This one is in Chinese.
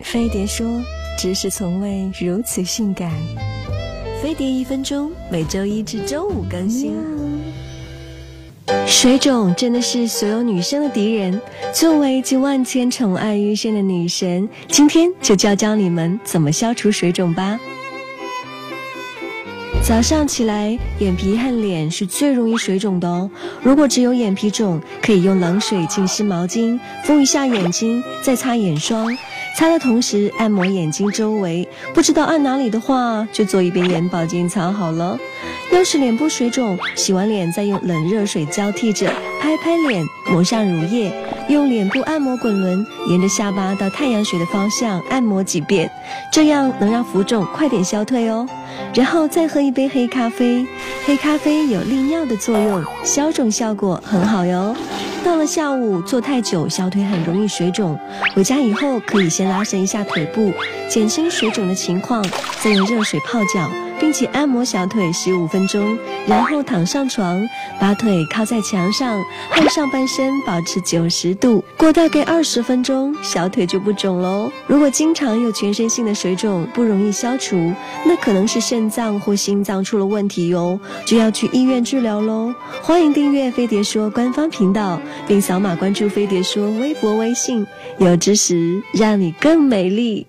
飞碟说：“知识从未如此性感。”飞碟一分钟，每周一至周五更新。水肿真的是所有女生的敌人。作为集万千宠爱于一身的女神，今天就教教你们怎么消除水肿吧。早上起来，眼皮和脸是最容易水肿的哦。如果只有眼皮肿，可以用冷水浸湿毛巾，敷一下眼睛，再擦眼霜。擦的同时按摩眼睛周围，不知道按哪里的话，就做一遍眼保健操好了。要是脸部水肿，洗完脸再用冷热水交替着拍拍脸，抹上乳液，用脸部按摩滚轮沿着下巴到太阳穴的方向按摩几遍，这样能让浮肿快点消退哦。然后再喝一杯黑咖啡，黑咖啡有利尿的作用，消肿效果很好哟。到了下午坐太久，小腿很容易水肿。回家以后可以先拉伸一下腿部，减轻水肿的情况，再用热水泡脚。并且按摩小腿十五分钟，然后躺上床，把腿靠在墙上，和上半身保持九十度，过大概二十分钟，小腿就不肿喽。如果经常有全身性的水肿，不容易消除，那可能是肾脏或心脏出了问题哟，就要去医院治疗喽。欢迎订阅飞碟说官方频道，并扫码关注飞碟说微博、微信，有知识让你更美丽。